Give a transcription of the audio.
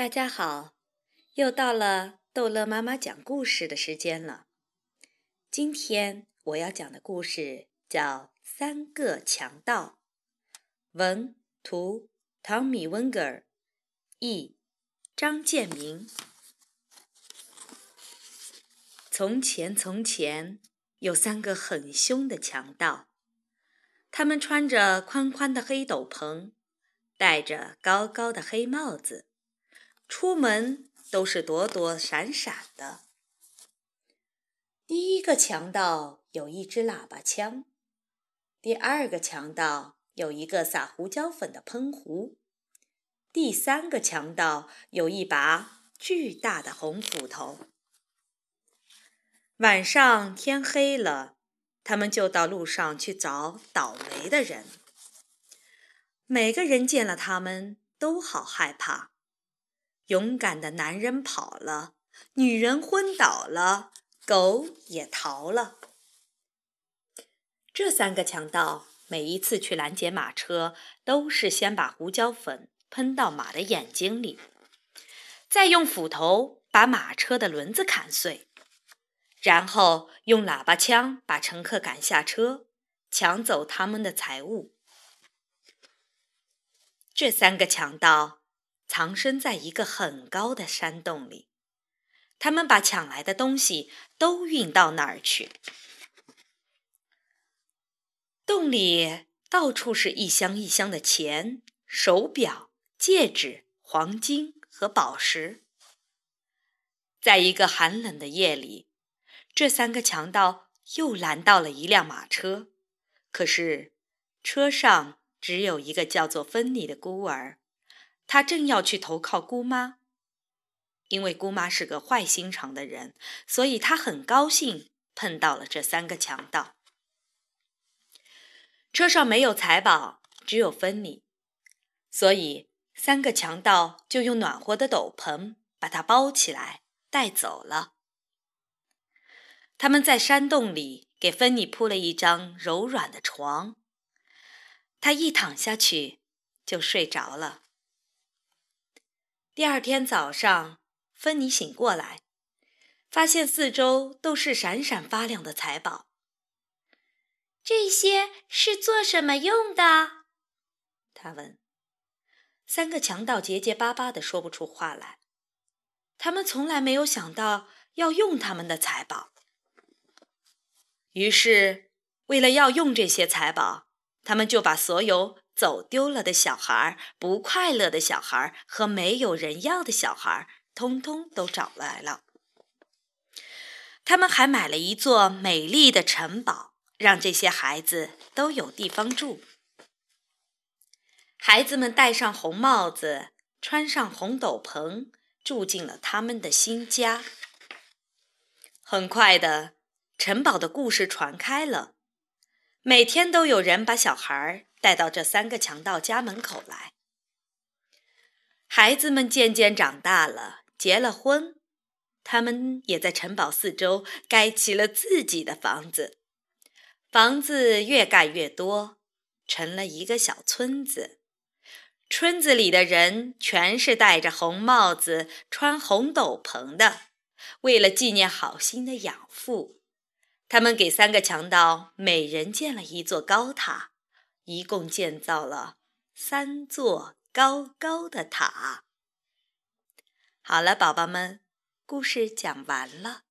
大家好，又到了逗乐妈妈讲故事的时间了。今天我要讲的故事叫《三个强盗》，文图汤米·温格尔，译张建明。从前，从前有三个很凶的强盗，他们穿着宽宽的黑斗篷，戴着高高的黑帽子。出门都是躲躲闪闪的。第一个强盗有一支喇叭枪，第二个强盗有一个撒胡椒粉的喷壶，第三个强盗有一把巨大的红斧头。晚上天黑了，他们就到路上去找倒霉的人。每个人见了他们都好害怕。勇敢的男人跑了，女人昏倒了，狗也逃了。这三个强盗每一次去拦截马车，都是先把胡椒粉喷到马的眼睛里，再用斧头把马车的轮子砍碎，然后用喇叭枪把乘客赶下车，抢走他们的财物。这三个强盗。藏身在一个很高的山洞里，他们把抢来的东西都运到那儿去。洞里到处是一箱一箱的钱、手表、戒指、黄金和宝石。在一个寒冷的夜里，这三个强盗又拦到了一辆马车，可是车上只有一个叫做芬妮的孤儿。他正要去投靠姑妈，因为姑妈是个坏心肠的人，所以他很高兴碰到了这三个强盗。车上没有财宝，只有芬妮，所以三个强盗就用暖和的斗篷把它包起来带走了。他们在山洞里给芬妮铺了一张柔软的床，她一躺下去就睡着了。第二天早上，芬妮醒过来，发现四周都是闪闪发亮的财宝。这些是做什么用的？他问。三个强盗结结巴巴的说不出话来。他们从来没有想到要用他们的财宝。于是，为了要用这些财宝，他们就把所有。走丢了的小孩、不快乐的小孩和没有人要的小孩，通通都找来了。他们还买了一座美丽的城堡，让这些孩子都有地方住。孩子们戴上红帽子，穿上红斗篷，住进了他们的新家。很快的，城堡的故事传开了，每天都有人把小孩带到这三个强盗家门口来。孩子们渐渐长大了，结了婚，他们也在城堡四周盖起了自己的房子。房子越盖越多，成了一个小村子。村子里的人全是戴着红帽子、穿红斗篷的。为了纪念好心的养父，他们给三个强盗每人建了一座高塔。一共建造了三座高高的塔。好了，宝宝们，故事讲完了。